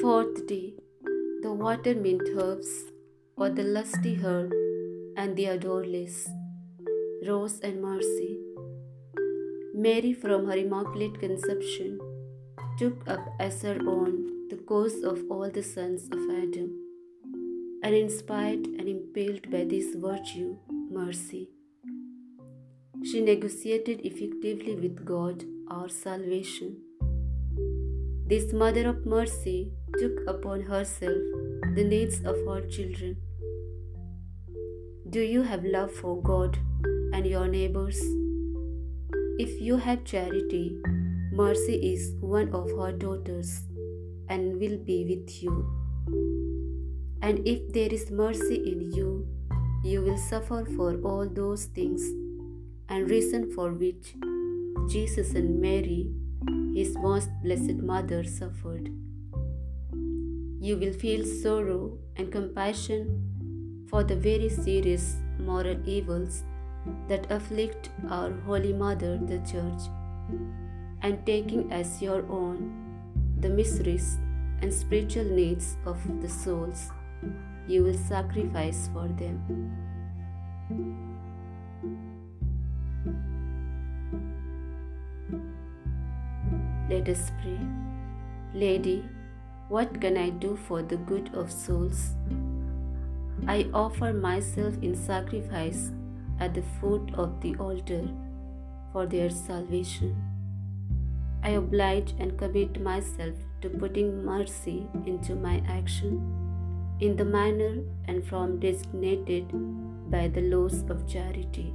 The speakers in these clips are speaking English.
beauty, the water mint herbs, or the lusty herb and the odourless, rose and mercy. Mary, from her immaculate conception, took up as her own the cause of all the sons of Adam, and inspired and impelled by this virtue, mercy. She negotiated effectively with God our salvation. This Mother of Mercy took upon herself the needs of her children. Do you have love for God and your neighbors? If you have charity, mercy is one of her daughters and will be with you. And if there is mercy in you, you will suffer for all those things and reason for which Jesus and Mary, his most blessed mother, suffered. You will feel sorrow and compassion for the very serious moral evils that afflict our Holy Mother, the Church, and taking as your own the miseries and spiritual needs of the souls, you will sacrifice for them. Let us pray. Lady, what can I do for the good of souls? I offer myself in sacrifice at the foot of the altar for their salvation. I oblige and commit myself to putting mercy into my action in the manner and form designated by the laws of charity.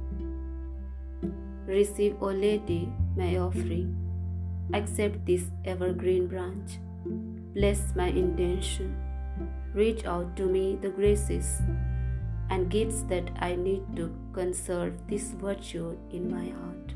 Receive, O Lady, my offering Accept this evergreen branch. Bless my intention. Reach out to me the graces and gifts that I need to conserve this virtue in my heart.